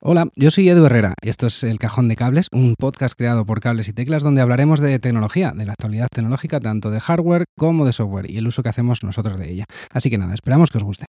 Hola, yo soy Edu Herrera y esto es El Cajón de Cables, un podcast creado por Cables y Teclas donde hablaremos de tecnología, de la actualidad tecnológica, tanto de hardware como de software y el uso que hacemos nosotros de ella. Así que nada, esperamos que os guste.